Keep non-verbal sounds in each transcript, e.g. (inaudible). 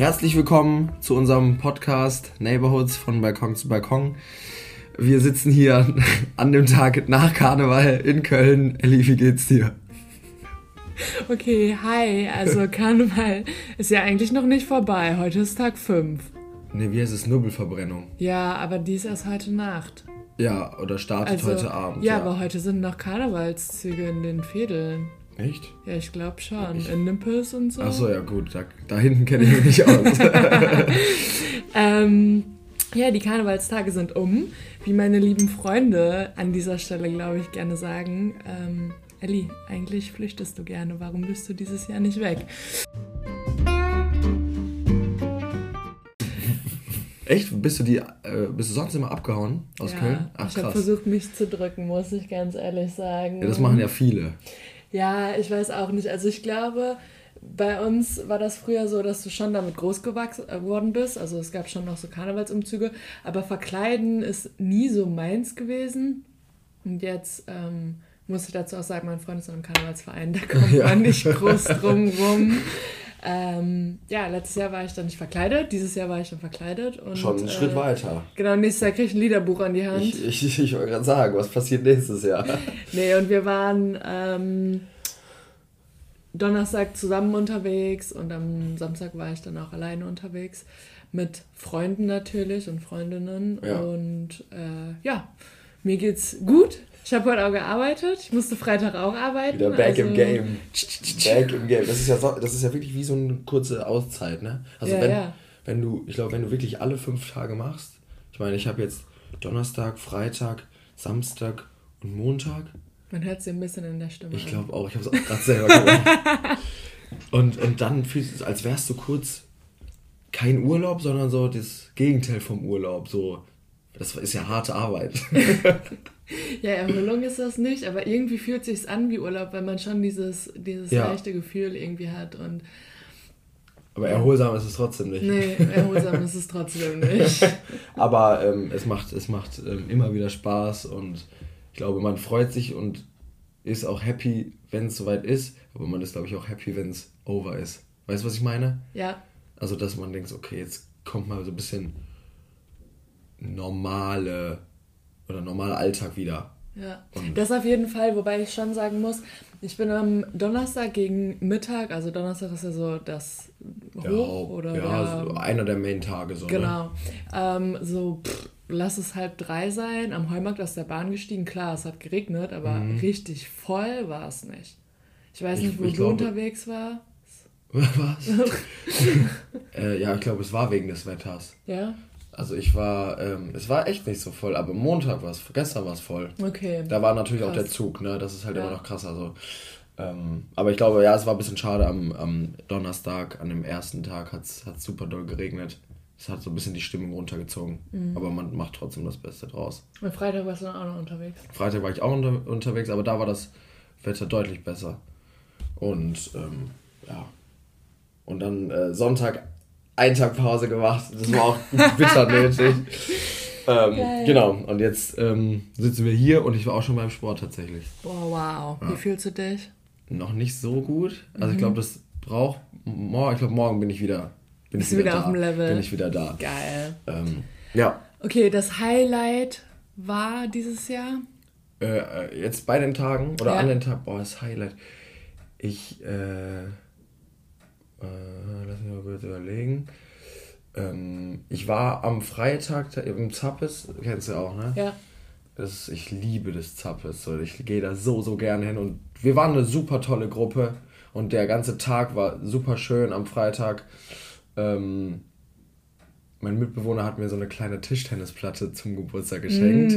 Herzlich willkommen zu unserem Podcast Neighborhoods von Balkon zu Balkon. Wir sitzen hier (laughs) an dem Tag nach Karneval in Köln. Elli, wie geht's dir? Okay, hi. Also (laughs) Karneval ist ja eigentlich noch nicht vorbei. Heute ist Tag 5. Ne, wie heißt es? Nubbelverbrennung. Ja, aber die ist erst heute Nacht. Ja, oder startet Also, heute Abend. Ja, aber heute sind noch Karnevalszüge in den Fädeln. Echt? Ja, ich glaube schon. In Nimpels und so. Achso, ja gut, da, da hinten kenne ich mich nicht aus. (laughs) Ähm, ja, die Karnevalstage sind um. Wie meine lieben Freunde an dieser Stelle, glaube ich, gerne sagen. Ähm, Elli, eigentlich flüchtest du gerne. Warum bist du dieses Jahr nicht weg? (laughs) Echt? Bist du die, äh, bist du sonst immer abgehauen aus ja, Köln? Ach ich habe versucht, mich zu drücken, muss ich ganz ehrlich sagen. Ja, das machen ja viele. Ja, ich weiß auch nicht. Also ich glaube, bei uns war das früher so, dass du schon damit groß gewachsen äh, geworden bist. Also es gab schon noch so Karnevalsumzüge, aber verkleiden ist nie so meins gewesen. Und jetzt ähm, muss ich dazu auch sagen, mein Freund ist in einem Karnevalsverein, da kommt Ja. man nicht groß drum rum. (laughs) Ähm, ja, letztes Jahr war ich dann nicht verkleidet, dieses Jahr war ich dann verkleidet. Und, Schon einen Schritt äh, weiter. Genau, nächstes Jahr kriege ich ein Liederbuch an die Hand. Ich, ich, ich wollte gerade sagen, was passiert nächstes Jahr? (laughs) Nee, und wir waren ähm, Donnerstag zusammen unterwegs und am Samstag war ich dann auch alleine unterwegs. Mit Freunden natürlich und Freundinnen. Ja. Und äh, ja, mir geht's gut. Ich habe heute auch gearbeitet. Ich musste Freitag auch arbeiten. Wieder back also, im Game. Back im Game. Das ist ja, so, das ist ja wirklich wie so eine kurze Auszeit, ne? Also Ja, wenn, ja. wenn du, ich glaube, wenn du wirklich alle fünf Tage machst, ich meine, ich habe jetzt Donnerstag, Freitag, Samstag und Montag. Man hört sie ein bisschen in der Stimme. Ich glaube auch, ich habe es auch gerade selber gemacht. (laughs) Und, und dann fühlst du es, als wärst du kurz kein Urlaub, sondern so das Gegenteil vom Urlaub. So, das ist ja harte Arbeit. (laughs) (laughs) Ja, Erholung ist das nicht, aber irgendwie fühlt sich's an wie Urlaub, weil man schon dieses, dieses Ja. leichte Gefühl irgendwie hat und Aber erholsam ist es trotzdem nicht. nee, erholsam (laughs) ist es trotzdem nicht. (laughs) Aber ähm, es macht, es macht ähm, immer wieder Spaß und ich glaube, man freut sich und ist auch happy, wenn es soweit ist. Aber man ist, glaube ich, auch happy, wenn es over ist. Weißt du, was ich meine? Ja, Also, dass man denkt, okay, jetzt kommt mal so ein bisschen normale oder normaler Alltag wieder. Ja, Und- das auf jeden Fall, wobei ich schon sagen muss, ich bin am Donnerstag gegen Mittag, also Donnerstag ist ja so das Hoch oder ja, der, so einer der Main-Tage so. Ne? genau, ähm, so pff, lass es halb drei sein, am Heumarkt aus der Bahn gestiegen, klar, es hat geregnet, aber richtig voll war es nicht. Ich weiß Mhm. Ich- nicht, wo ich du glaube- unterwegs war. (laughs) Was? (laughs) äh, ja, ich glaube, es war wegen des Wetters. Ja, Also ich war, ähm, es war echt nicht so voll, aber Montag war es, gestern war es voll. okay. Da war natürlich auch Krass. der Zug, ne? Das ist halt Ja. immer noch krass. Also, ähm, aber ich glaube, ja, es war ein bisschen schade am, am Donnerstag, an dem ersten Tag hat es super doll geregnet. Es hat so ein bisschen die Stimmung runtergezogen. Mhm. Aber man macht trotzdem das Beste draus. Am Freitag warst du dann auch noch unterwegs. Freitag war ich auch unter, unterwegs, aber da war das Wetter deutlich besser. Und ähm, ja. Und dann äh, Sonntag einen Tag Pause gemacht. Das war auch bitter (laughs) nötig. Ähm, genau. Und jetzt ähm, sitzen wir hier und ich war auch schon beim Sport tatsächlich. Boah, wow. Wie fühlst du dich? Noch nicht so gut. Also Mhm. ich glaube, das braucht morgen. Ich glaube, morgen bin ich wieder. Bin Bist ich du wieder da. auf dem Level? Bin ich wieder da. Geil. Ähm, ja. Okay, das Highlight war dieses Jahr? Äh, äh, jetzt bei den Tagen oder Ja. an den Tagen, boah, das Highlight. Ich, äh, äh, lass mich mal kurz überlegen. Ähm, ich war am Freitag im Zappes, kennst du auch, ne? Ja. Das, ich liebe das Zappes. So, ich gehe da so, so gerne hin. Und wir waren eine super tolle Gruppe. Und der ganze Tag war super schön am Freitag. Ähm, mein Mitbewohner hat mir so eine kleine Tischtennisplatte zum Geburtstag geschenkt.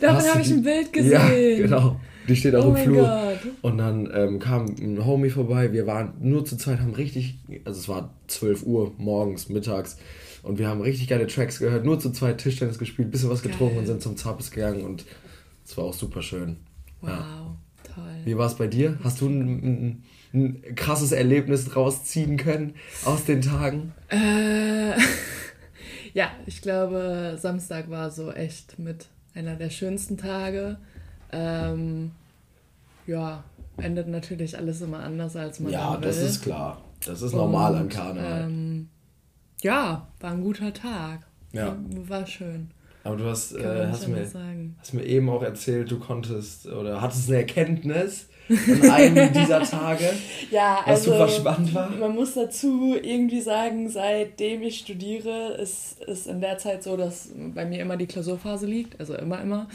Davon Hast du habe ich ein Bild gesehen. Ja, genau. Die steht auch Oh im Flur. Gott. Und dann ähm, kam ein Homie vorbei. Wir waren nur zu zweit, haben richtig, also es war 12 Uhr morgens, mittags. Und wir haben richtig geile Tracks gehört, nur zu zweit Tischtennis gespielt, bisschen was getrunken Geil. und sind zum Zappes gegangen. Und es war auch super schön. Wow, Ja. toll. Wie war es bei dir? Hast du ein, ein, ein krasses Erlebnis draus ziehen können aus den Tagen? Äh, (laughs) ja, ich glaube, Samstag war so echt mit einer der schönsten Tage. Ähm, ja, endet natürlich alles immer anders, als man Ja, das will. ist klar. Das ist normal an Karneval. Ähm, Ja, war ein guter Tag. Ja. War schön. Aber du hast, äh, hast, mir, hast mir eben auch erzählt, du konntest oder hattest eine Erkenntnis an einem dieser Tage, (laughs) Ja, was also super spannend war. man muss dazu irgendwie sagen, seitdem ich studiere, ist es in der Zeit so, dass bei mir immer die Klausurphase liegt, also immer, immer.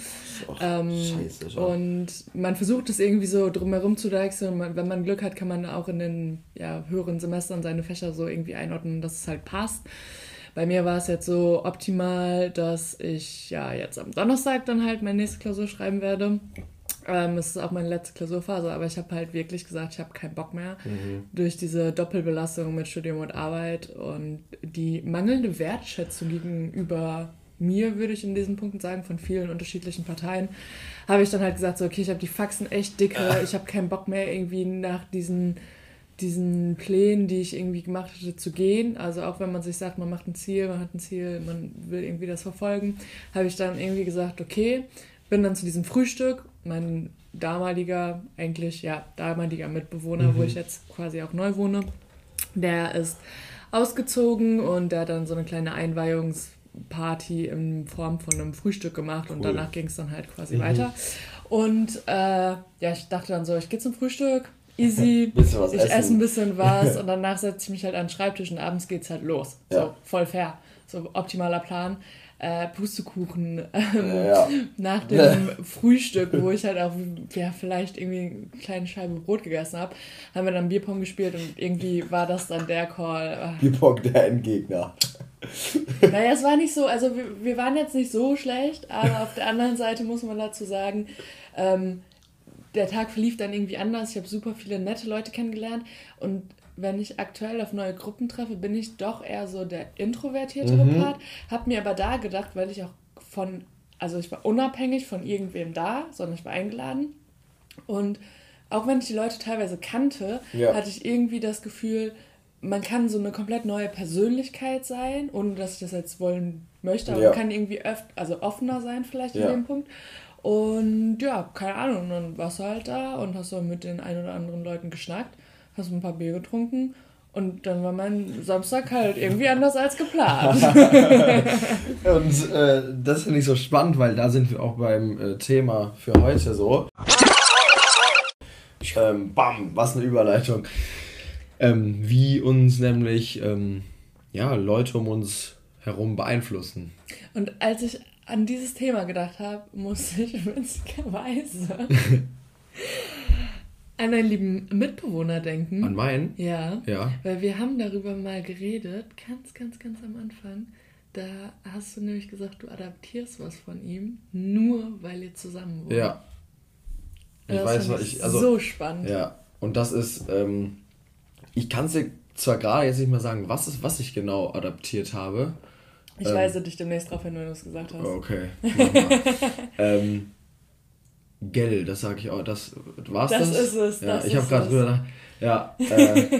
Och, Ähm, scheiße, schon. und man versucht es irgendwie so drumherum zu deichseln. und Wenn man Glück hat, kann man auch in den ja, höheren Semestern seine Fächer so irgendwie einordnen, dass es halt passt. Bei mir war es jetzt so optimal, dass ich ja jetzt am Donnerstag dann halt meine nächste Klausur schreiben werde. Ähm, es ist auch meine letzte Klausurphase, aber ich habe halt wirklich gesagt, ich habe keinen Bock mehr durch diese Doppelbelastung mit Studium und Arbeit und die mangelnde Wertschätzung gegenüber mir, würde ich in diesen Punkten sagen, von vielen unterschiedlichen Parteien, habe ich dann halt gesagt, so, okay, ich habe die Faxen echt dicke, ich habe keinen Bock mehr irgendwie nach diesen diesen Plänen, die ich irgendwie gemacht hatte, zu gehen. Also auch wenn man sich sagt, man macht ein Ziel, man hat ein Ziel, man will irgendwie das verfolgen, habe ich dann irgendwie gesagt, okay, bin dann zu diesem Frühstück. Mein damaliger, eigentlich, ja, damaliger Mitbewohner, wo ich jetzt quasi auch neu wohne, der ist ausgezogen und der hat dann so eine kleine Einweihungsparty in Form von einem Frühstück gemacht und Cool. danach ging es dann halt quasi weiter. Und äh, ja, ich dachte dann so, ich gehe zum Frühstück, easy, (laughs) ich essen. esse ein bisschen was (laughs) und danach setze ich mich halt an den Schreibtisch und abends geht's halt los. So, Ja. voll fair. So optimaler Plan. Äh, Pustekuchen ähm, Ja. nach dem (laughs) Frühstück, wo ich halt auch ja, vielleicht irgendwie eine kleine Scheibe Brot gegessen habe, haben wir dann Bierpong gespielt und irgendwie war das dann der Call. Bipok, der Endgegner. Naja, es war nicht so, also wir, wir waren jetzt nicht so schlecht, aber auf der anderen Seite muss man dazu sagen, ähm, der Tag verlief dann irgendwie anders. Ich habe super viele nette Leute kennengelernt und wenn ich aktuell auf neue Gruppen treffe, bin ich doch eher so der introvertiertere Part. Hab mir aber da gedacht, weil ich auch von, also ich war unabhängig von irgendwem da, sondern ich war eingeladen. Und auch wenn ich die Leute teilweise kannte, Ja. hatte ich irgendwie das Gefühl, man kann so eine komplett neue Persönlichkeit sein, ohne dass ich das jetzt wollen möchte, aber Ja. man kann irgendwie öf also offener sein vielleicht in Ja. dem Punkt. Und ja, keine Ahnung, dann warst du halt da und hast so mit den ein oder anderen Leuten geschnackt, hast ein paar Bier getrunken und dann war mein Samstag halt irgendwie anders als geplant. (laughs) Und äh, das finde ich so spannend, weil da sind wir auch beim äh, Thema für heute so. Ähm, bam, was eine Überleitung. Ähm, wie uns nämlich ähm, ja, Leute um uns herum beeinflussen. Und als ich an dieses Thema gedacht habe, musste ich witzigerweise (laughs) an einen lieben Mitbewohner denken. An meinen? Ja. Ja. Weil wir haben darüber mal geredet, ganz, ganz, ganz am Anfang. Da hast du nämlich gesagt, du adaptierst was von ihm, nur weil ihr zusammen wohnt. Ja. Ich Das weiß, was ich. Also, so spannend. Ja, und das ist, ähm, ich kann es dir zwar gerade jetzt nicht mehr sagen, was ist, was ich genau adaptiert habe. Ich Ähm. weise dich demnächst drauf hin, wenn du es gesagt hast. Okay. (laughs) ähm, Gell, das sage ich auch. Das war's Das das? ist es, Ja, das ich habe gerade drüber nach. Ja, (laughs) äh,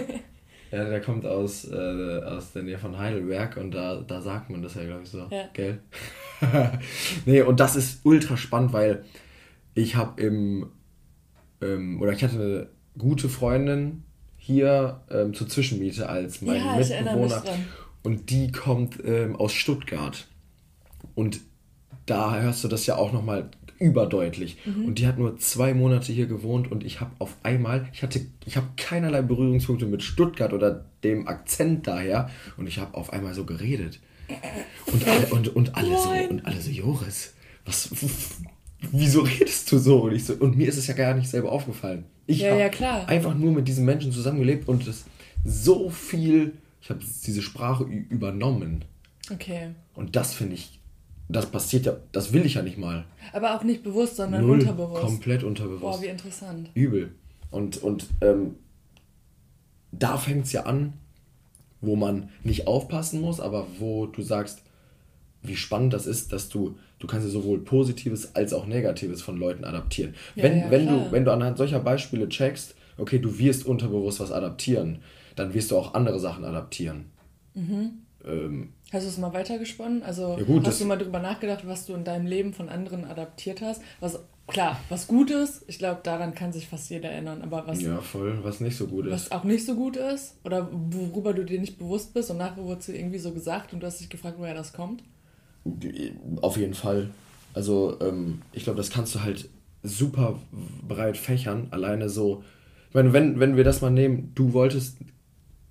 ja, der kommt aus, äh, aus der Nähe von Heidelberg und da, da sagt man das ja, glaube ich, so. Ja. Gell? (laughs) nee, und das ist ultra spannend, weil ich habe im, ähm, oder ich hatte eine gute Freundin hier ähm, zur Zwischenmiete als mein Ja, ich erinnere mich Mitbewohner. Und die kommt ähm, aus Stuttgart. Und da hörst du das ja auch nochmal überdeutlich. Mhm. Und die hat nur zwei Monate hier gewohnt und ich habe auf einmal, ich hatte, ich habe keinerlei Berührungspunkte mit Stuttgart oder dem Akzent daher und ich habe auf einmal so geredet. Und alle, und, und alle so, und alle so, Joris, was, wieso redest du so? Und, ich so? und mir ist es ja gar nicht selber aufgefallen. Ich Ja, habe ja, einfach nur mit diesen Menschen zusammengelebt und es so viel, ich habe diese Sprache übernommen. Okay. Und das finde ich, das passiert ja, das will ich ja nicht mal. Aber auch nicht bewusst, sondern Null, unterbewusst. komplett unterbewusst. Boah, wie interessant. Übel. Und, und ähm, da fängt es ja an, wo man nicht aufpassen muss, aber wo du sagst, wie spannend das ist, dass du, du kannst ja sowohl Positives als auch Negatives von Leuten adaptieren. Ja, wenn, ja, wenn, klar. du, wenn du anhand solcher Beispiele checkst, okay, du wirst unterbewusst was adaptieren, dann wirst du auch andere Sachen adaptieren. Ähm, Hast du es mal weitergesponnen? Also Ja, gut, hast du mal drüber nachgedacht, was du in deinem Leben von anderen adaptiert hast? Was klar, was gut ist, ich glaube, daran kann sich fast jeder erinnern, aber was. Ja, voll, was nicht so gut ist. Was auch nicht so gut ist oder worüber du dir nicht bewusst bist und nachher wurde es dir irgendwie so gesagt und du hast dich gefragt, woher das kommt? Auf jeden Fall. Also, ähm, ich glaube, das kannst du halt super breit fächern. Alleine so, ich meine, wenn, wenn wir das mal nehmen, du wolltest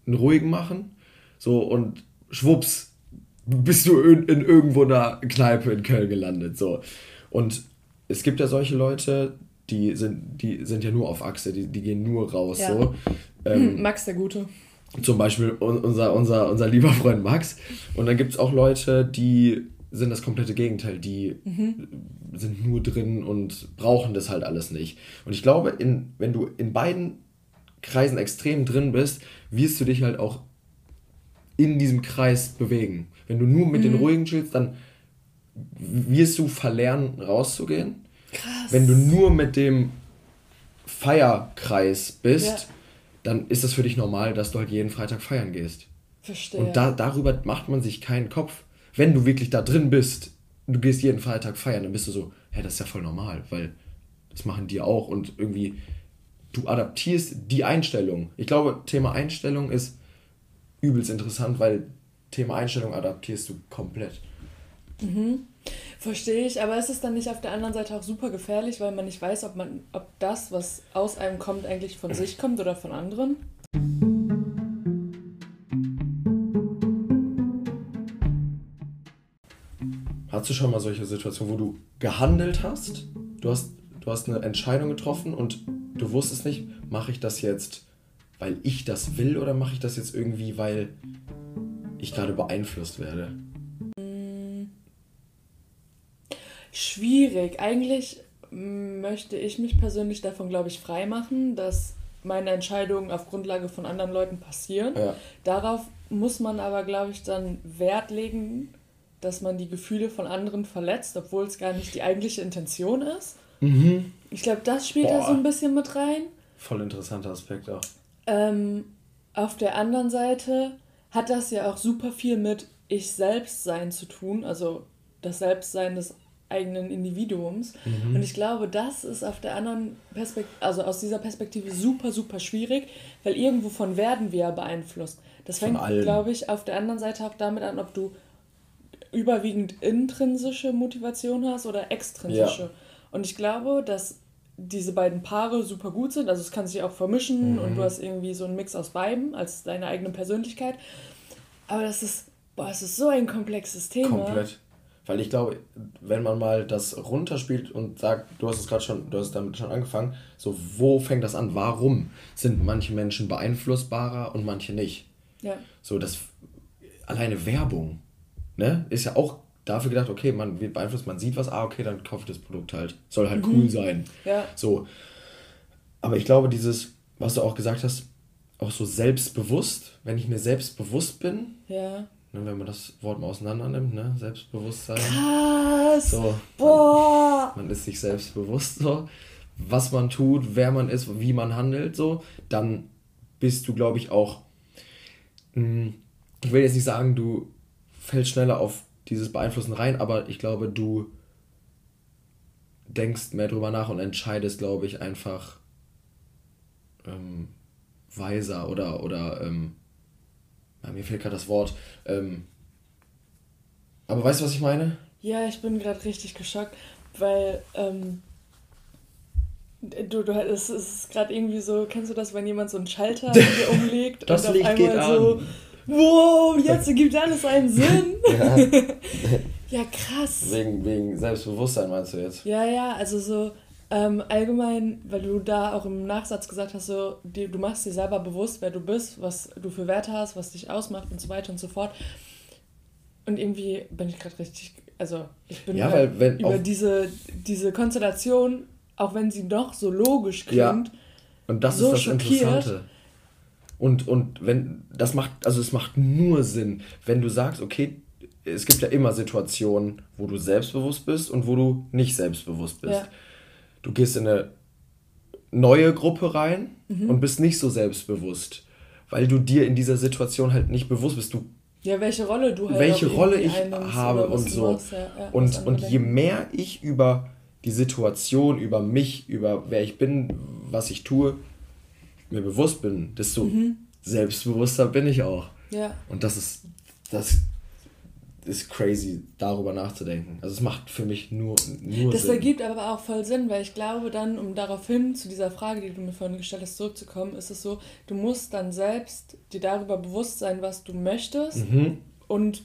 einen ruhigen machen, so und schwupps, bist du in, in irgendwo einer Kneipe in Köln gelandet. So. Und es gibt ja solche Leute, die sind, die sind ja nur auf Achse, die, die gehen nur raus. Ja. So. Ähm, Max der Gute. Zum Beispiel unser, unser, unser lieber Freund Max. Und dann gibt es auch Leute, die sind das komplette Gegenteil. Die mhm. sind nur drin und brauchen das halt alles nicht. Und ich glaube, in, wenn du in beiden Kreisen extrem drin bist, wirst du dich halt auch in diesem Kreis bewegen. Wenn du nur mit mhm. den ruhigen chillst, dann wirst du verlernen, rauszugehen. Krass. Wenn du nur mit dem Feierkreis bist, ja. dann ist es für dich normal, dass du halt jeden Freitag feiern gehst. Verstehe. Und da, darüber macht man sich keinen Kopf. Wenn du wirklich da drin bist, du gehst jeden Freitag feiern, dann bist du so, ja, das ist ja voll normal, weil das machen die auch und irgendwie du adaptierst die Einstellung. Ich glaube, Thema Einstellung ist übelst interessant, weil Thema Einstellung adaptierst du komplett. Mhm. Verstehe ich, aber ist es dann nicht auf der anderen Seite auch super gefährlich, weil man nicht weiß, ob man, ob das, was aus einem kommt, eigentlich von sich kommt oder von anderen? Hast du schon mal solche Situationen, wo du gehandelt hast? Du hast, du hast eine Entscheidung getroffen und du wusstest nicht, mache ich das jetzt, weil ich das will oder mache ich das jetzt irgendwie, weil ich gerade beeinflusst werde? Schwierig. Eigentlich möchte ich mich persönlich davon, glaube ich, frei machen, dass meine Entscheidungen auf Grundlage von anderen Leuten passieren. Ja. Darauf muss man aber, glaube ich, dann Wert legen, dass man die Gefühle von anderen verletzt, obwohl es gar nicht die eigentliche Intention ist. Mhm. Ich glaube, das spielt Boah. da so ein bisschen mit rein. Voll interessanter Aspekt auch. Ähm, auf der anderen Seite hat das ja auch super viel mit Ich selbst sein zu tun, also das Selbstsein des eigenen Individuums. Mhm. Und ich glaube, das ist auf der anderen Perspektive, also aus dieser Perspektive super, super schwierig, weil irgendwo von werden wir ja beeinflusst. Das fängt, glaube ich, auf der anderen Seite auch damit an, ob du überwiegend intrinsische Motivation hast oder extrinsische. Ja. Und ich glaube, dass diese beiden Paare super gut sind. Also es kann sich auch vermischen mhm. und du hast irgendwie so einen Mix aus beiden als deine eigene Persönlichkeit. Aber das ist, boah, es ist so ein komplexes Thema. Komplett. Weil ich glaube, wenn man mal das runterspielt und sagt, du hast es gerade schon, du hast damit schon angefangen, so wo fängt das an? Warum sind manche Menschen beeinflussbarer und manche nicht? Ja. So das alleine Werbung, ne, ist ja auch dafür gedacht, okay, man wird beeinflusst, man sieht was, ah, okay, dann kaufe ich das Produkt halt. Soll halt mhm. cool sein. Ja. So. Aber ich glaube, dieses, was du auch gesagt hast, auch so selbstbewusst, wenn ich mir selbstbewusst bin, ja ne, wenn man das Wort mal auseinander nimmt, ne? Selbstbewusstsein. Krass! So, Boah! Man, man ist sich selbstbewusst so, was man tut, wer man ist, wie man handelt, so, dann bist du, glaube ich, auch. Mh, hm, ich will jetzt nicht sagen, du fällst schneller auf dieses Beeinflussen rein, aber ich glaube, du denkst mehr drüber nach und entscheidest, glaube ich, einfach ähm, weiser oder, oder ähm, mir fehlt gerade das Wort. Ähm, aber weißt du, was ich meine? Ja, ich bin gerade richtig geschockt, weil ähm, du, du, es ist gerade irgendwie so, kennst du das, wenn jemand so einen Schalter (laughs) umlegt das und auf einmal geht so, an. Wow, jetzt ergibt alles einen Sinn. (laughs) ja. (laughs) ja, krass. Wegen, wegen Selbstbewusstsein meinst du jetzt? Ja, ja, also so, ähm, allgemein, weil du da auch im Nachsatz gesagt hast, so, die, du machst dir selber bewusst, wer du bist, was du für Werte hast, was dich ausmacht und so weiter und so fort. Und irgendwie bin ich gerade richtig, also ich bin ja, weil, wenn über diese, diese Konstellation, auch wenn sie doch so logisch klingt, ja. und das so ist das schockiert. Interessante. Und, und wenn, das macht, also es macht nur Sinn, wenn du sagst, okay, es gibt ja immer Situationen, wo du selbstbewusst bist und wo du nicht selbstbewusst bist. Ja du gehst in eine neue Gruppe rein mhm. und bist nicht so selbstbewusst, weil du dir in dieser Situation halt nicht bewusst bist. Du ja, welche Rolle du halt Welche Rolle ich habe und so. Machst, ja, ja, und und je mehr ich über die Situation über mich, über wer ich bin, was ich tue, mir bewusst bin, desto mhm. selbstbewusster bin ich auch. Ja. Und das ist, das ist crazy, darüber nachzudenken. Also es macht für mich nur, nur das Sinn. Das ergibt aber auch voll Sinn, weil ich glaube dann, um daraufhin zu dieser Frage, die du mir vorhin gestellt hast, zurückzukommen, ist es so, du musst dann selbst dir darüber bewusst sein, was du möchtest mhm. und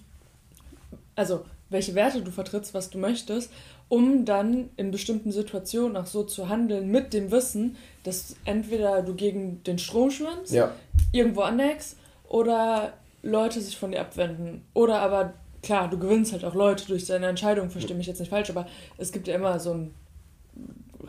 also welche Werte du vertrittst, was du möchtest, um dann in bestimmten Situationen auch so zu handeln mit dem Wissen, dass entweder du gegen den Strom schwimmst, ja. irgendwo aneckst oder Leute sich von dir abwenden. Oder aber klar, du gewinnst halt auch Leute durch deine Entscheidung, verstehe mich jetzt nicht falsch, aber es gibt ja immer so ein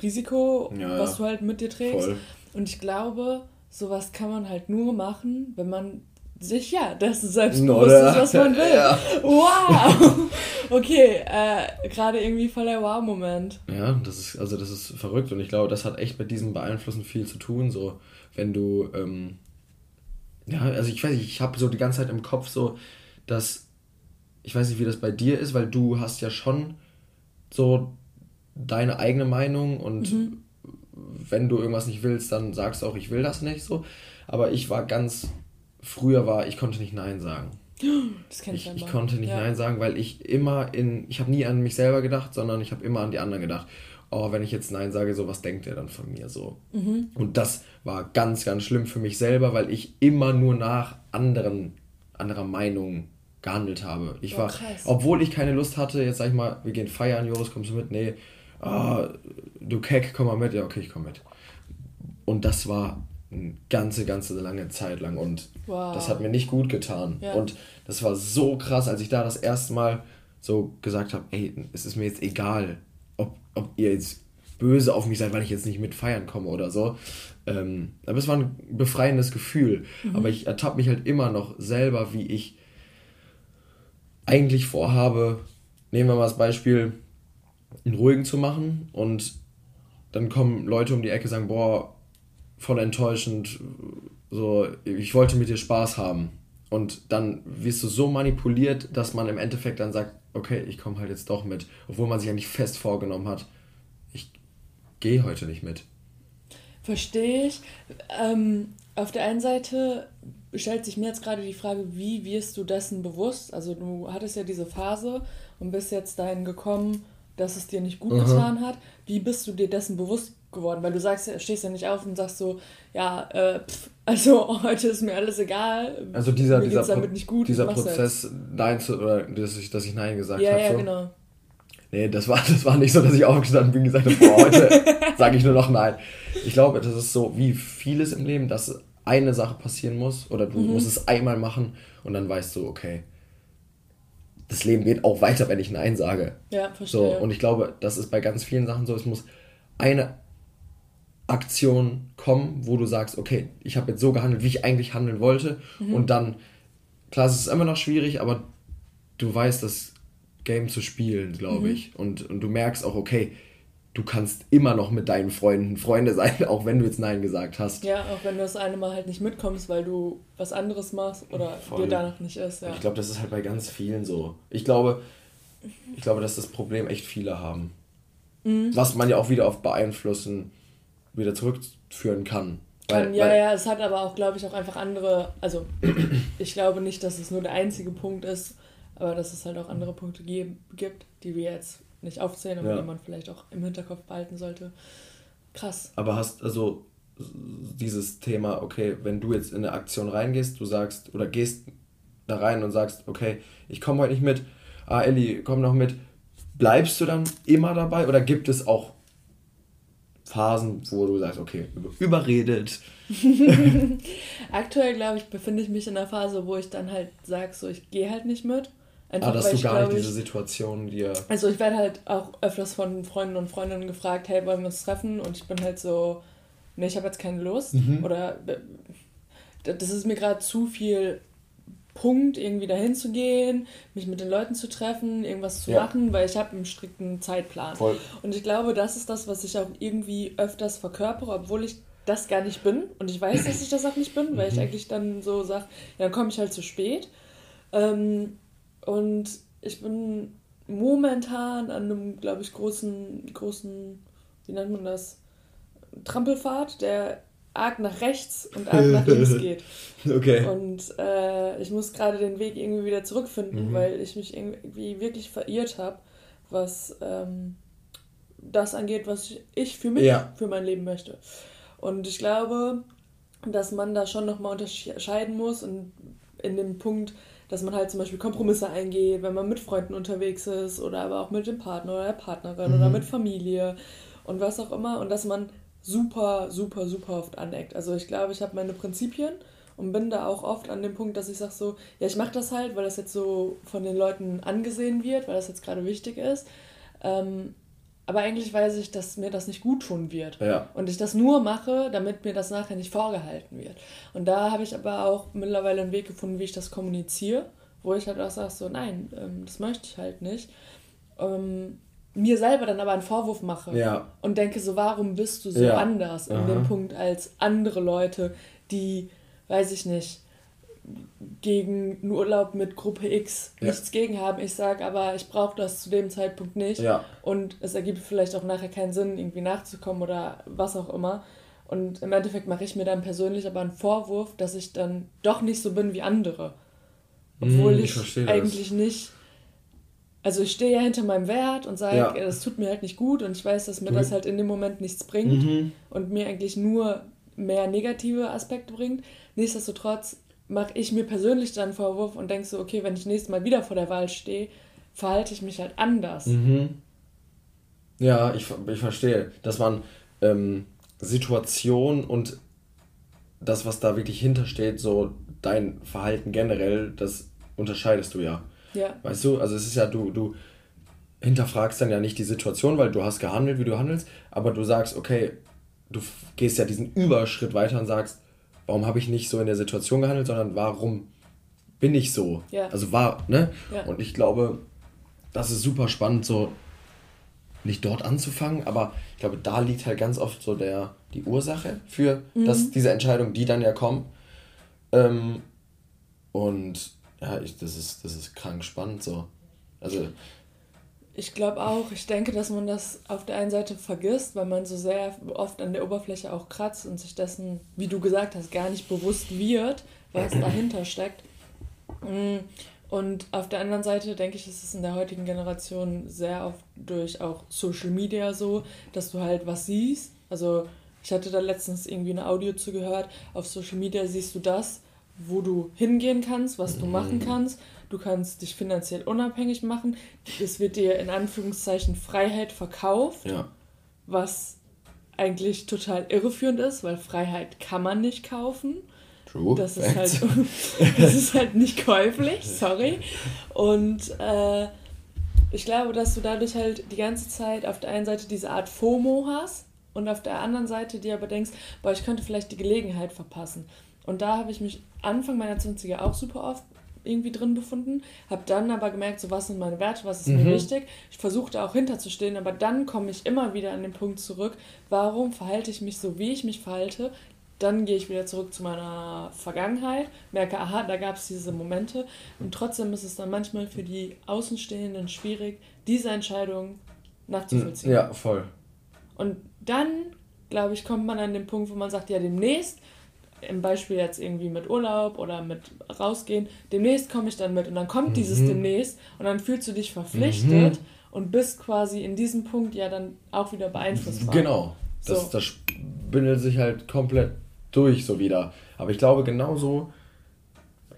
Risiko, ja, was du halt mit dir trägst. Voll. Und ich glaube, sowas kann man halt nur machen, wenn man sich ja dessen selbstbewusst ist, was man will. Ja. Wow! Okay, äh, gerade irgendwie voll der Wow-Moment. Ja, das ist, also das ist verrückt und ich glaube, das hat echt mit diesem Beeinflussen viel zu tun. So, wenn du, ähm, ja, also ich weiß nicht, ich habe so die ganze Zeit im Kopf so, dass ich weiß nicht, wie das bei dir ist, weil du hast ja schon so deine eigene Meinung und mhm. wenn du irgendwas nicht willst, dann sagst du auch, ich will das nicht so. Aber ich war ganz, früher war, ich konnte nicht Nein sagen. Das kenn ich, ich, ich konnte nicht ja. Nein sagen, weil ich immer in, ich habe nie an mich selber gedacht, sondern ich habe immer an die anderen gedacht. Oh, wenn ich jetzt Nein sage, so was denkt der dann von mir so. Mhm. Und das war ganz, ganz schlimm für mich selber, weil ich immer nur nach anderen, anderer Meinung gehandelt habe. Ich oh, war, krass. obwohl ich keine Lust hatte, jetzt sag ich mal, wir gehen feiern, Joris, kommst du mit? Nee, oh, du Keck, komm mal mit. Ja, okay, ich komm mit. Und das war eine ganze, ganze lange Zeit lang und wow. das hat mir nicht gut getan. Ja. Und das war so krass, als ich da das erste Mal so gesagt habe, ey, es ist mir jetzt egal, ob, ob ihr jetzt böse auf mich seid, weil ich jetzt nicht mit feiern komme oder so. Ähm, aber es war ein befreiendes Gefühl. Mhm. Aber ich ertappe mich halt immer noch selber, wie ich eigentlich vorhabe, nehmen wir mal das Beispiel, einen ruhigen zu machen und dann kommen Leute um die Ecke und sagen, boah, voll enttäuschend, so, ich wollte mit dir Spaß haben. Und dann wirst du so manipuliert, dass man im Endeffekt dann sagt, okay, ich komme halt jetzt doch mit, obwohl man sich eigentlich fest vorgenommen hat, ich gehe heute nicht mit. Verstehe ich. Ähm, auf der einen Seite stellt sich mir jetzt gerade die Frage, wie wirst du dessen bewusst? Also du hattest ja diese Phase und bist jetzt dahin gekommen, dass es dir nicht gut Aha. getan hat. Wie bist du dir dessen bewusst geworden? Weil du sagst, stehst ja nicht auf und sagst so, ja, äh, pff, also (laughs) heute ist mir alles egal. Also dieser, mir dieser, damit nicht gut, dieser Prozess, Nein zu, oder dass ich, dass ich Nein gesagt habe. Ja, ja, so. genau. Nee, das war, (laughs) das war nicht so, dass ich aufgestanden bin und gesagt habe, boah, heute (laughs) sage ich nur noch Nein. Ich glaube, das ist so wie vieles im Leben, dass eine Sache passieren muss oder du mhm. musst es einmal machen und dann weißt du, okay, das Leben geht auch weiter, wenn ich Nein sage. Ja, verstehe. So, und ich glaube, das ist bei ganz vielen Sachen so, es muss eine Aktion kommen, wo du sagst, okay, ich habe jetzt so gehandelt, wie ich eigentlich handeln wollte mhm. und dann, klar, es ist immer noch schwierig, aber du weißt das Game zu spielen, glaube mhm. ich. Und, und du merkst auch, okay, du kannst immer noch mit deinen Freunden Freunde (laughs) sein, auch wenn du jetzt Nein gesagt hast. Ja, auch wenn du das eine Mal halt nicht mitkommst, weil du was anderes machst oder Voll. dir danach nicht ist. Ja. Ich glaube, das ist halt bei ganz vielen so. Ich glaube, ich glaube, dass das Problem echt viele haben. Mhm. Was man ja auch wieder auf Beeinflussen wieder zurückführen kann. Weil, ja, weil, ja, es hat aber auch, glaube ich, auch einfach andere, also (clears throat) ich glaube nicht, dass es nur der einzige Punkt ist, aber dass es halt auch andere Punkte gibt, die wir jetzt nicht aufzählen, aber ja. die man vielleicht auch im Hinterkopf behalten sollte. Krass. Aber hast also dieses Thema, okay, wenn du jetzt in eine Aktion reingehst, du sagst oder gehst da rein und sagst, okay, ich komme heute nicht mit, ah Elli, komm noch mit, bleibst du dann immer dabei oder gibt es auch Phasen, wo du sagst, okay, überredet? (laughs) Aktuell, glaube ich, befinde ich mich in der Phase, wo ich dann halt sage, so, ich gehe halt nicht mit. Einfach, ah, dass du gar nicht diese Situation dir. Also ich werde halt auch öfters von Freunden und Freundinnen gefragt, hey, wollen wir uns treffen? Und ich bin halt so, nee, ich habe jetzt keine Lust. Mhm. Oder äh, das ist mir gerade zu viel Punkt, irgendwie dahin zu gehen, mich mit den Leuten zu treffen, irgendwas zu ja. machen, weil ich habe einen strikten Zeitplan. Voll. Und ich glaube, das ist das, was ich auch irgendwie öfters verkörpere, obwohl ich das gar nicht bin. Und ich weiß, dass ich das auch nicht bin, weil ich mhm. eigentlich dann so sage, ja, dann komme ich halt zu spät. Ähm, und ich bin momentan an einem, glaube ich, großen, großen, wie nennt man das, Trampelpfad, der arg nach rechts und arg nach links geht. (laughs) Okay. Und äh, ich muss gerade den Weg irgendwie wieder zurückfinden, mhm. weil ich mich irgendwie wirklich verirrt habe, was ähm, das angeht, was ich für mich, ja. für mein Leben möchte. Und ich glaube, dass man da schon nochmal unterscheiden muss und in dem Punkt, dass man halt zum Beispiel Kompromisse eingeht, wenn man mit Freunden unterwegs ist oder aber auch mit dem Partner oder der Partnerin mhm. oder mit Familie und was auch immer und dass man super, super, super oft aneckt. Also ich glaube, ich habe meine Prinzipien und bin da auch oft an dem Punkt, dass ich sage so, ja, ich mache das halt, weil das jetzt so von den Leuten angesehen wird, weil das jetzt gerade wichtig ist. Ähm, aber eigentlich weiß ich, dass mir das nicht gut tun wird. Ja. Und ich das nur mache, damit mir das nachher nicht vorgehalten wird. Und da habe ich aber auch mittlerweile einen Weg gefunden, wie ich das kommuniziere, wo ich halt auch sage, so, nein, ähm, das möchte ich halt nicht. Ähm, mir selber dann aber einen Vorwurf mache ja. und denke so, warum bist du so ja. anders in Aha. dem Punkt als andere Leute, die, weiß ich nicht, gegen einen Urlaub mit Gruppe X ja. nichts gegen haben. Ich sage aber, ich brauche das zu dem Zeitpunkt nicht. Und es ergibt vielleicht auch nachher keinen Sinn, irgendwie nachzukommen oder was auch immer. Und im Endeffekt mache ich mir dann persönlich aber einen Vorwurf, dass ich dann doch nicht so bin wie andere. Obwohl hm, ich, ich eigentlich nicht. Also ich stehe ja hinter meinem Wert und sage, ja. das tut mir halt nicht gut und ich weiß, dass mir du das halt in dem Moment nichts bringt mhm. und mir eigentlich nur mehr negative Aspekte bringt. Nichtsdestotrotz mache ich mir persönlich dann einen Vorwurf und denke so, okay, wenn ich nächstes Mal wieder vor der Wahl stehe, verhalte ich mich halt anders. Mhm. Ja, ich, ich verstehe, dass man ähm, Situation und das, was da wirklich hintersteht, so dein Verhalten generell, das unterscheidest du ja. Ja. Weißt du, also es ist ja, du, du hinterfragst dann ja nicht die Situation, weil du hast gehandelt, wie du handelst, aber du sagst, okay, du gehst ja diesen Überschritt weiter und sagst, warum habe ich nicht so in der Situation gehandelt, sondern warum bin ich so? Ja. Also war, ne? Ja. Und ich glaube, das ist super spannend, so nicht dort anzufangen, aber ich glaube, da liegt halt ganz oft so der, die Ursache für mhm. das, diese Entscheidung, die dann ja kommen. Ähm, und ja, ich, das, ist, das ist krank spannend so. Also ich glaube auch, ich denke, dass man das auf der einen Seite vergisst, weil man so sehr oft an der Oberfläche auch kratzt und sich dessen, wie du gesagt hast, gar nicht bewusst wird, was (clears throat) dahinter steckt. Mm, und auf der anderen Seite denke ich, ist es in der heutigen Generation sehr oft durch auch Social Media so, dass du halt was siehst. Also ich hatte da letztens irgendwie ein Audio zugehört. Auf Social Media siehst du das, wo du hingehen kannst, was du machen mhm. kannst du kannst dich finanziell unabhängig machen. Es wird dir in Anführungszeichen Freiheit verkauft, ja. was eigentlich total irreführend ist, weil Freiheit kann man nicht kaufen. True. Das ist, halt, (laughs) das ist halt nicht käuflich, sorry. Und äh, ich glaube, dass du dadurch halt die ganze Zeit auf der einen Seite diese Art FOMO hast und auf der anderen Seite dir aber denkst, boah, ich könnte vielleicht die Gelegenheit verpassen. Und da habe ich mich Anfang meiner 20er auch super oft irgendwie drin befunden, habe dann aber gemerkt, so was sind meine Werte, was ist mhm. mir wichtig. Ich versuchte auch hinterzustehen, aber dann komme ich immer wieder an den Punkt zurück, warum verhalte ich mich so, wie ich mich verhalte. Dann gehe ich wieder zurück zu meiner Vergangenheit, merke, aha, da gab es diese Momente. Und trotzdem ist es dann manchmal für die Außenstehenden schwierig, diese Entscheidung nachzuvollziehen. Ja, voll. Und dann, glaube ich, kommt man an den Punkt, wo man sagt, ja, demnächst im Beispiel jetzt irgendwie mit Urlaub oder mit rausgehen, demnächst komme ich dann mit und dann kommt mhm. dieses demnächst und dann fühlst du dich verpflichtet mhm. und bist quasi in diesem Punkt ja dann auch wieder beeinflussbar. Genau. Das, so. das spindelt sich halt komplett durch so wieder. Aber ich glaube genauso,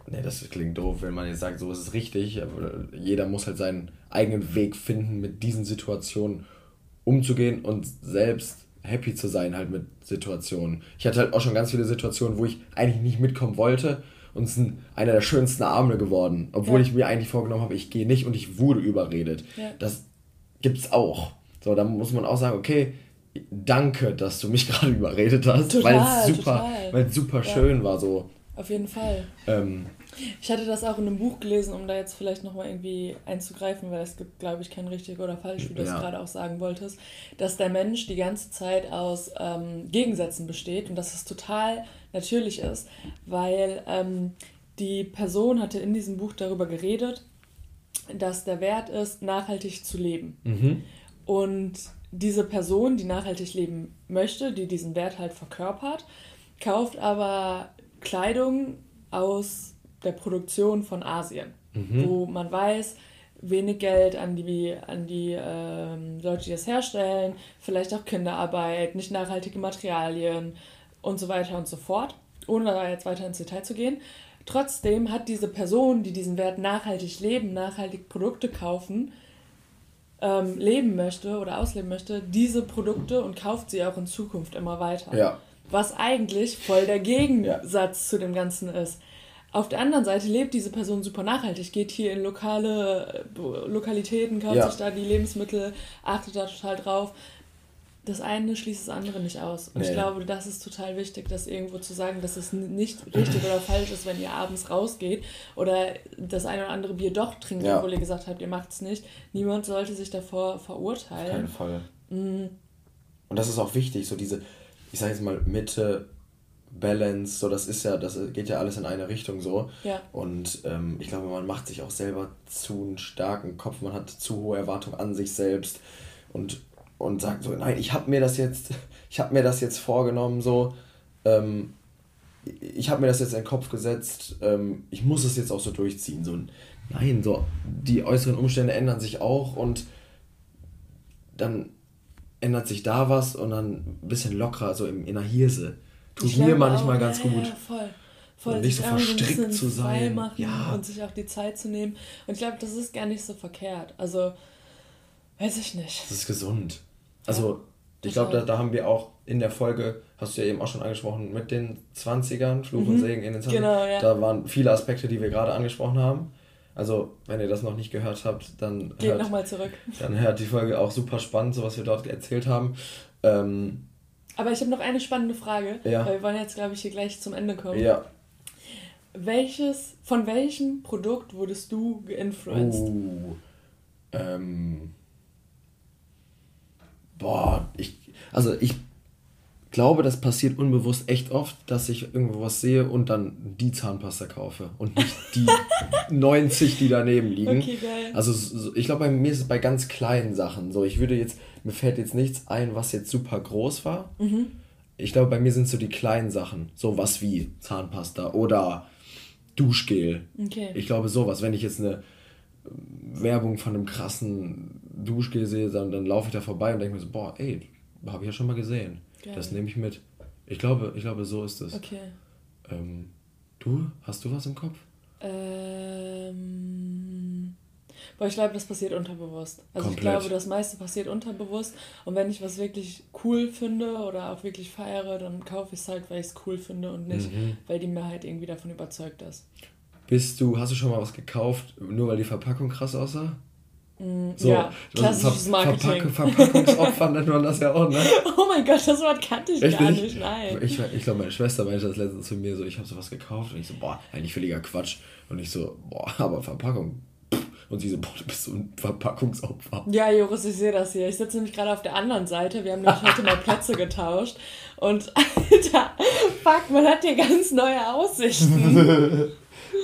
ne, das klingt doof, wenn man jetzt sagt, so ist es richtig, aber jeder muss halt seinen eigenen Weg finden, mit diesen Situationen umzugehen und selbst happy zu sein halt mit Situationen. Ich hatte halt auch schon ganz viele Situationen, wo ich eigentlich nicht mitkommen wollte und es ist einer der schönsten Abende geworden, obwohl ja. ich mir eigentlich vorgenommen habe, ich gehe nicht und ich wurde überredet. Ja. Das gibt's auch. So, da muss man auch sagen, okay, danke, dass du mich (laughs) gerade überredet hast, weil es super, weil es super ja. schön war so. Auf jeden Fall. Ähm, ich hatte das auch in einem Buch gelesen, um da jetzt vielleicht nochmal irgendwie einzugreifen, weil es gibt, glaube ich, kein richtig oder falsch, wie du es ja. gerade auch sagen wolltest, dass der Mensch die ganze Zeit aus ähm, Gegensätzen besteht und dass es total natürlich ist, weil ähm, die Person hatte in diesem Buch darüber geredet, dass der Wert ist, nachhaltig zu leben. Mhm. Und diese Person, die nachhaltig leben möchte, die diesen Wert halt verkörpert, kauft aber Kleidung aus der Produktion von Asien, mhm. wo man weiß, wenig Geld an die, an die ähm, Leute, die das herstellen, vielleicht auch Kinderarbeit, nicht nachhaltige Materialien und so weiter und so fort, ohne da jetzt weiter ins Detail zu gehen. Trotzdem hat diese Person, die diesen Wert nachhaltig leben, nachhaltig Produkte kaufen, ähm, leben möchte oder ausleben möchte, diese Produkte und kauft sie auch in Zukunft immer weiter. Ja. Was eigentlich voll der Gegensatz ja. zu dem Ganzen ist. Auf der anderen Seite lebt diese Person super nachhaltig, geht hier in lokale äh, Lokalitäten, kauft ja. sich da die Lebensmittel, achtet da total drauf das eine schließt das andere nicht aus. Und nee. ich glaube, das ist total wichtig, das irgendwo zu sagen, dass es nicht richtig oder falsch ist, wenn ihr abends rausgeht oder das eine oder andere Bier doch trinkt, ja. obwohl ihr gesagt habt, ihr macht es nicht. Niemand sollte sich davor verurteilen. Auf keinen Fall. Mhm. Und das ist auch wichtig, so diese, ich sage jetzt mal, Mitte, Balance, so das ist ja, das geht ja alles in eine Richtung so. Ja. Und ähm, ich glaube, man macht sich auch selber zu einen starken Kopf, man hat zu hohe Erwartungen an sich selbst. Und und sagt so, nein, ich habe mir das jetzt, (laughs) ich habe mir das jetzt vorgenommen, so, ähm, ich habe mir das jetzt in den Kopf gesetzt, ähm, ich muss es jetzt auch so durchziehen. So, nein, so, die äußeren Umstände ändern sich auch und dann ändert sich da was und dann ein bisschen lockerer, so in, in der Hirse. Tut ich mir manchmal auch, ganz ja, gut. Ja, voll. Voll, nicht so verstrickt zu sein. Ja. Und sich auch die Zeit zu nehmen. Und ich glaube, das ist gar nicht so verkehrt. Also, weiß ich nicht. Das ist gesund. Also, ich glaube, da, da haben wir auch in der Folge, hast du ja eben auch schon angesprochen, mit den 20ern, Fluch mhm. und Segen in den 20ern. Genau, ja. Da waren viele Aspekte, die wir gerade angesprochen haben. Also, wenn ihr das noch nicht gehört habt, dann Geht hört, nochmal zurück. Dann hört die Folge auch super spannend, so was wir dort erzählt haben. Ähm, Aber ich habe noch eine spannende Frage, ja. weil wir wollen jetzt, glaube ich, hier gleich zum Ende kommen. Ja. Welches, von welchem Produkt wurdest du geinfluenced? Oh, ähm, boah, ich, also ich glaube, das passiert unbewusst echt oft, dass ich irgendwo was sehe und dann die Zahnpasta kaufe und nicht die (laughs) 90, die daneben liegen. Okay, geil. Also ich glaube, bei mir ist es bei ganz kleinen Sachen so. Ich würde jetzt, mir fällt jetzt nichts ein, was jetzt super groß war. Mhm. Ich glaube, bei mir sind so die kleinen Sachen, so was wie Zahnpasta oder Duschgel. Okay. Ich glaube sowas, wenn ich jetzt eine Werbung von einem krassen Duschgel sehe, dann, dann laufe ich da vorbei und denke mir so, boah, ey, habe ich ja schon mal gesehen. Geil. Das nehme ich mit. Ich glaube, ich glaube, so ist es. Okay. Ähm, du, hast du was im Kopf? Ähm, boah, ich glaube, das passiert unterbewusst. Also Komplett. ich glaube, das meiste passiert unterbewusst. Und wenn ich was wirklich cool finde oder auch wirklich feiere, dann kaufe ich es halt, weil ich es cool finde und nicht, mhm. weil die Mehrheit irgendwie davon überzeugt ist. Bist du, hast du schon mal was gekauft, nur weil die Verpackung krass aussah? Mm, so, ja, klassisches Marketing. Verpack Verpackungsopfer nennt man das ja auch, ne? (laughs) Oh mein Gott, das Wort kannte ich Echt gar nicht, nicht nein. Ich, ich glaube, meine Schwester meinte das letztens zu mir so, ich habe sowas gekauft und ich so, boah, eigentlich völliger Quatsch. Und ich so, boah, (laughs) aber Verpackung. Und sie so, boah, du bist so ein Verpackungsopfer. Ja, Joris, ich sehe das hier. Ich sitze nämlich gerade auf der anderen Seite. Wir haben nämlich heute mal Plätze getauscht. Und Alter, fuck, man hat hier ganz neue Aussichten. (laughs)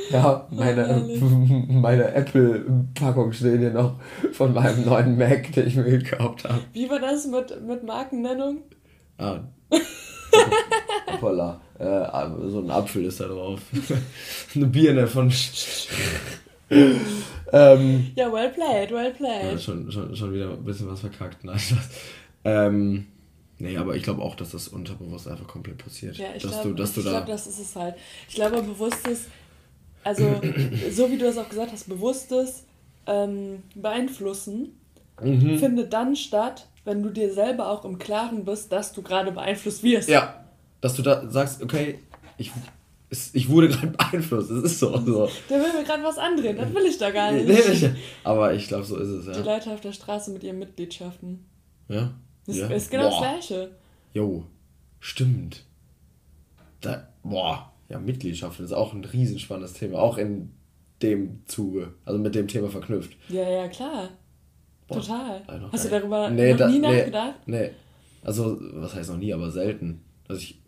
Ja, meine, meine Apple-Packung steht hier noch von meinem neuen Mac, den ich mir gekauft habe. Wie war das mit, mit Markennennung? Ah. (laughs) Hoppala. Äh, so ein Apfel ist da drauf. (laughs) Eine Birne von. ähm, ja, well played, well played. Ja, schon, schon, schon wieder ein bisschen was verkackt. Nein, das, ähm, Nee, aber ich glaube auch, dass das unterbewusst einfach komplett passiert. Ja, ich glaube, da glaub, das ist es halt. Ich glaube, bewusstes also (clears throat) so wie du das auch gesagt hast, bewusstes ähm, Beeinflussen mhm. findet dann statt, wenn du dir selber auch im Klaren bist, dass du gerade beeinflusst wirst. Ja, dass du da sagst, okay, ich, ich wurde (laughs) gerade beeinflusst, es ist so. so. Der will mir gerade was andrehen, das will ich da gar nicht. Nee, aber ich glaube, so ist es, ja. Die Leute auf der Straße mit ihren Mitgliedschaften. Ja? Das ja? ist genau boah. das Gleiche. Jo, stimmt. Da, boah, ja, Mitgliedschaften ist auch ein riesenspannendes Thema, auch in dem Zuge, also mit dem Thema verknüpft. Ja, ja, klar. Boah, Total. Hast du darüber nee, noch da, nie nee, nachgedacht? Nee. Also, was heißt noch nie, aber selten. Also ich.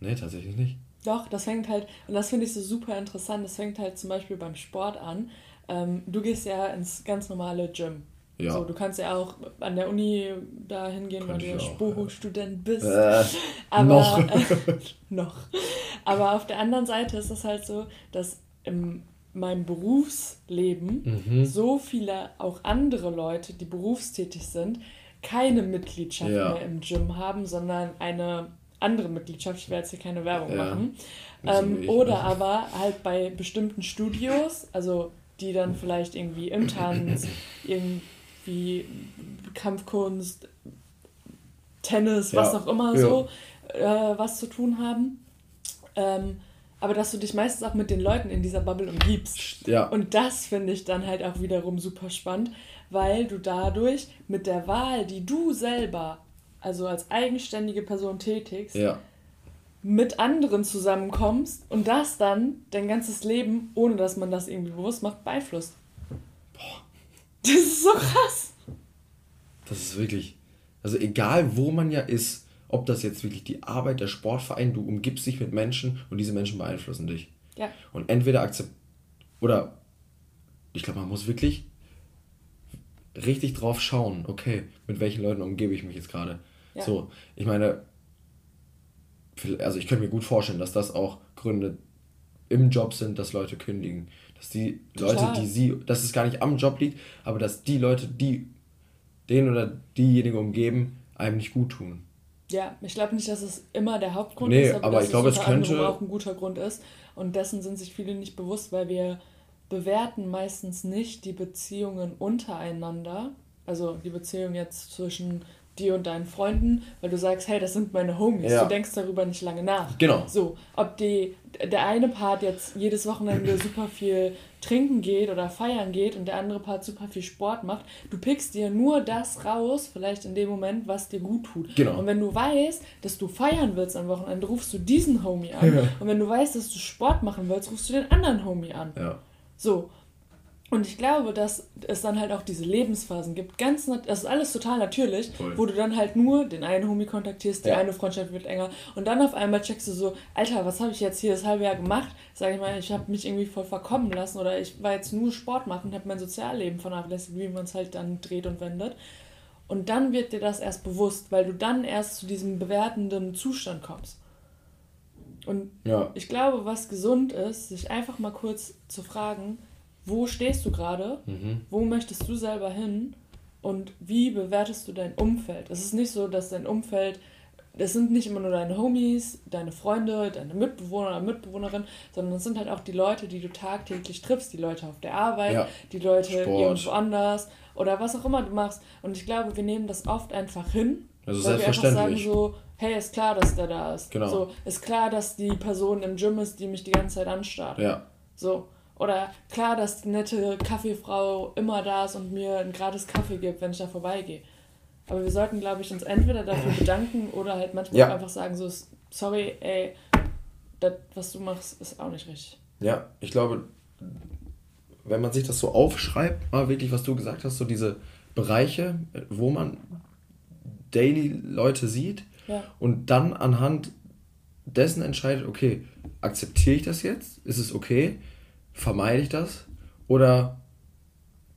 Nee, tatsächlich nicht. Doch, das fängt halt, und das finde ich so super interessant, das fängt halt zum Beispiel beim Sport an. ähm, du gehst ja ins ganz normale Gym. Ja. So, du kannst ja auch an der Uni da hingehen, weil du ja Sporo-Student bist. Äh, (laughs) Aber, noch. Äh, (laughs) noch. Aber auf der anderen Seite ist es halt so, dass in meinem Berufsleben mhm. so viele auch andere Leute, die berufstätig sind, keine Mitgliedschaft ja. mehr im Gym haben, sondern eine andere Mitgliedschaft. Ich werde jetzt hier keine Werbung ja. machen. Ähm, oder aber halt bei bestimmten Studios, also die dann vielleicht irgendwie im Tanz, irgendwie Kampfkunst, Tennis, ja. was auch immer ja. so, äh, was zu tun haben. Ähm, aber dass du dich meistens auch mit den Leuten in dieser Bubble umgibst. Ja. Und das finde ich dann halt auch wiederum super spannend, weil du dadurch mit der Wahl, die du selber, also als eigenständige Person tätigst, ja mit anderen zusammenkommst und das dann dein ganzes Leben, ohne dass man das irgendwie bewusst macht, beeinflusst. Das ist so krass. Das ist wirklich. Also egal, wo man ja ist, ob das jetzt wirklich die Arbeit, der Sportverein, du umgibst dich mit Menschen und diese Menschen beeinflussen dich. Ja. Und entweder akzept oder ich glaube, man muss wirklich richtig drauf schauen, okay, mit welchen Leuten umgebe ich mich jetzt gerade. Ja. So, ich meine, also ich könnte mir gut vorstellen, dass das auch Gründe im Job sind, dass Leute kündigen. Dass die Total. Leute, die sie, dass es gar nicht am Job liegt, aber dass die Leute, die den oder diejenigen umgeben, einem nicht gut tun. Ja, ich glaube nicht, dass es immer der Hauptgrund nee, ist, aber, aber ich glaube, es könnte auch ein guter Grund ist. Und dessen sind sich viele nicht bewusst, weil wir bewerten meistens nicht die Beziehungen untereinander, also die Beziehung jetzt zwischen dir und deinen Freunden, weil du sagst, hey, das sind meine Homies. Ja. Du denkst darüber nicht lange nach. Genau. So, ob die, der eine Part jetzt jedes Wochenende (clears throat) super viel trinken geht oder feiern geht und der andere Part super viel Sport macht, du pickst dir nur das raus, vielleicht in dem Moment, was dir gut tut. Genau. Und wenn du weißt, dass du feiern willst am Wochenende, rufst du diesen Homie an. Ja. Und wenn du weißt, dass du Sport machen willst, rufst du den anderen Homie an. Ja. So, und ich glaube, dass es dann halt auch diese Lebensphasen gibt. Ganz das ist alles total natürlich, Voll. wo du dann halt nur den einen Homie kontaktierst, die ja. eine Freundschaft wird enger und dann auf einmal checkst du so, Alter, was habe ich jetzt hier das halbe Jahr gemacht? Sag ich mal, ich habe mich irgendwie voll verkommen lassen oder ich war jetzt nur Sport machen, habe mein Sozialleben vernachlässigt, wie man es halt dann dreht und wendet. Und dann wird dir das erst bewusst, weil du dann erst zu diesem bewertenden Zustand kommst. Und ja. ich glaube, was gesund ist, sich einfach mal kurz zu fragen, wo stehst du gerade, mhm. wo möchtest du selber hin und wie bewertest du dein Umfeld. Es ist nicht so, dass dein Umfeld, das sind nicht immer nur deine Homies, deine Freunde, deine Mitbewohner oder Mitbewohnerin, sondern es sind halt auch die Leute, die du tagtäglich triffst, die Leute auf der Arbeit, ja. die Leute Sport. irgendwo anders oder was auch immer du machst. Und ich glaube, wir nehmen das oft einfach hin, also weil wir einfach sagen so, hey, ist klar, dass der da ist. Genau. So, ist klar, dass die Person im Gym ist, die mich die ganze Zeit anstarrt. Ja. So. Oder klar, dass die nette Kaffeefrau immer da ist und mir einen gratis Kaffee gibt, wenn ich da vorbeigehe. Aber wir sollten, glaube ich, uns entweder dafür (laughs) bedanken oder halt manchmal ja. einfach sagen, so, sorry, ey, das, was du machst, ist auch nicht richtig. Ja, ich glaube, wenn man sich das so aufschreibt, mal wirklich, was du gesagt hast, so diese Bereiche, wo man daily Leute sieht ja. und dann anhand dessen entscheidet, okay, akzeptiere ich das jetzt? Ist es okay? Vermeide ich das oder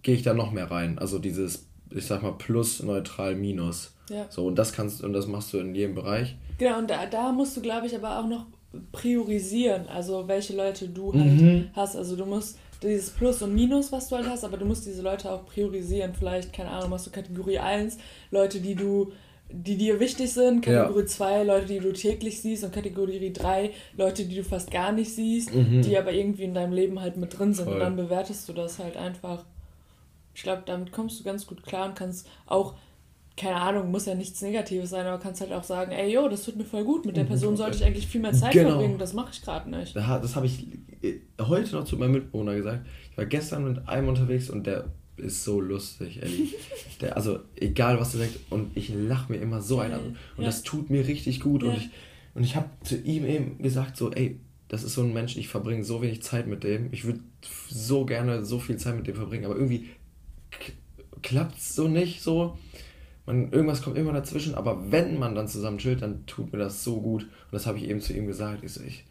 gehe ich da noch mehr rein? Also dieses, ich sag mal, plus, neutral, minus. Ja. So, und das kannst und das machst du in jedem Bereich. Genau, und da, da musst du, glaube ich, aber auch noch priorisieren, also welche Leute du halt mhm. hast. Also du musst dieses Plus und Minus, was du halt hast, aber du musst diese Leute auch priorisieren. Vielleicht, keine Ahnung, machst du Kategorie 1, Leute, die du die dir wichtig sind, Kategorie 2 ja. Leute, die du täglich siehst und Kategorie 3 Leute, die du fast gar nicht siehst, mhm. die aber irgendwie in deinem Leben halt mit drin sind Voll. und dann bewertest du das halt einfach. Ich glaube, damit kommst du ganz gut klar und kannst auch, keine Ahnung, muss ja nichts Negatives sein, aber kannst halt auch sagen, ey, yo, das tut mir voll gut, mit der mhm. Person sollte ich eigentlich viel mehr Zeit genau. verbringen, das mache ich gerade nicht. Das habe ich äh, heute noch zu meinem Mitbewohner gesagt. Ich war gestern mit einem unterwegs und der ist so lustig, ehrlich. Der, also egal was er sagt und ich lache mir immer so ein an und ja. das tut mir richtig gut ja. und ich und ich habe zu ihm eben gesagt so, ey, das ist so ein Mensch, ich verbringe so wenig Zeit mit dem. Ich würde so gerne so viel Zeit mit dem verbringen, aber irgendwie klappt es so nicht so. Man, irgendwas kommt immer dazwischen, aber wenn man dann zusammen chillt, dann tut mir das so gut. Und das habe ich eben zu ihm gesagt. Ich so, ich,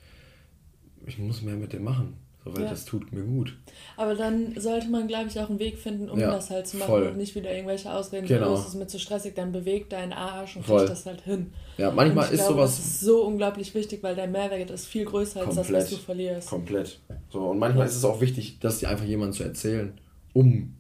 ich muss mehr mit dem machen. Weil Ja. das tut mir gut. Aber dann sollte man, glaube ich, auch einen Weg finden, um Ja, das halt zu machen voll. und nicht wieder irgendwelche Ausreden. Genau. "Oh, es ist mir zu stressig, dann beweg deinen Arsch und Voll. krieg das halt hin. Ja, manchmal ist glaube, sowas- Das ist so unglaublich wichtig, weil dein Mehrwert ist viel größer als das, was Komplett. du verlierst. Komplett. So, und manchmal ist es auch wichtig, das dir einfach jemandem zu erzählen, um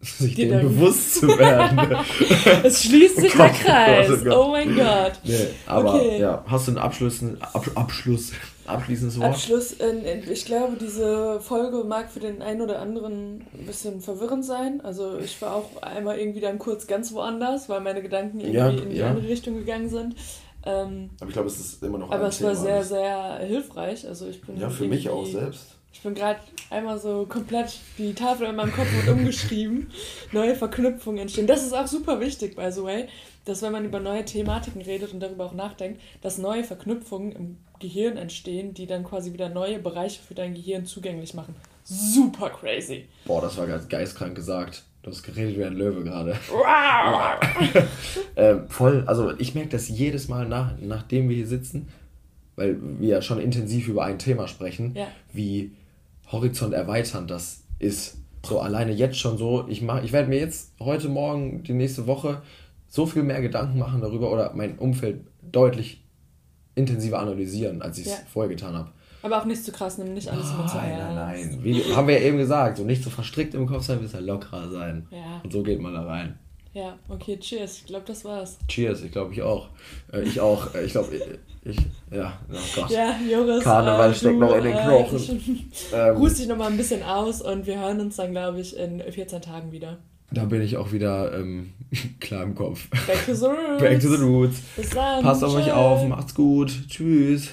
(laughs) sich Dir dem bewusst zu werden. (laughs) Es schließt sich Oh der Kreis. oh Gott, oh. Oh mein Gott. nee, aber Okay. ja, hast du einen Abschluss, Ab, Abschluss, abschließendes Wort? Abschluss. in- Ich glaube, diese Folge mag für den einen oder anderen ein bisschen verwirrend sein. Also ich war auch einmal irgendwie dann kurz ganz woanders, weil meine Gedanken irgendwie Ja, in die ja. andere Richtung gegangen sind. Ähm, Aber ich glaube, es ist immer noch aber ein es war Thema. sehr, sehr hilfreich. Also ich bin Ja, für mich auch selbst. Ich bin gerade einmal so komplett, die Tafel in meinem Kopf wird umgeschrieben, (laughs) neue Verknüpfungen entstehen. Das ist auch super wichtig, by the way, dass wenn man über neue Thematiken redet und darüber auch nachdenkt, dass neue Verknüpfungen im Gehirn entstehen, die dann quasi wieder neue Bereiche für dein Gehirn zugänglich machen. Super crazy. Boah, das war ganz geistkrank gesagt. Du hast geredet wie ein Löwe gerade. (laughs) Ähm, voll, also ich merke das jedes Mal, nach, nachdem wir hier sitzen, weil wir ja schon intensiv über ein Thema sprechen, Ja. wie horizont erweiternd das ist. So alleine jetzt schon so, ich, mach, ich werde mir jetzt heute Morgen, die nächste Woche, so viel mehr Gedanken machen darüber oder mein Umfeld deutlich intensiver analysieren, als ich es Ja. vorher getan habe. Aber auch nicht zu krass, nimm nicht alles immer zu Nein, nein, nein. Wie, haben wir ja eben gesagt, so nicht so verstrickt im Kopf sein, wir müssen lockerer sein. Ja. Und so geht man da rein. Ja, okay, cheers. Ich glaube, das war's. Cheers, ich glaube ich auch. Äh, ich auch. Äh, ich glaube, ich, ich. Ja, oh Gott. Ja, Joris. Karneval äh, steckt noch in den äh, Knochen. ich- (laughs) Ähm, Ruhst dich nochmal ein bisschen aus und wir hören uns dann, glaube ich, in 14 Tagen wieder. Da bin ich auch wieder ähm, (laughs) klar im Kopf. Back to the roots. (laughs) Back to the roots. Bis dann. Passt auf euch auf, macht's gut. Tschüss.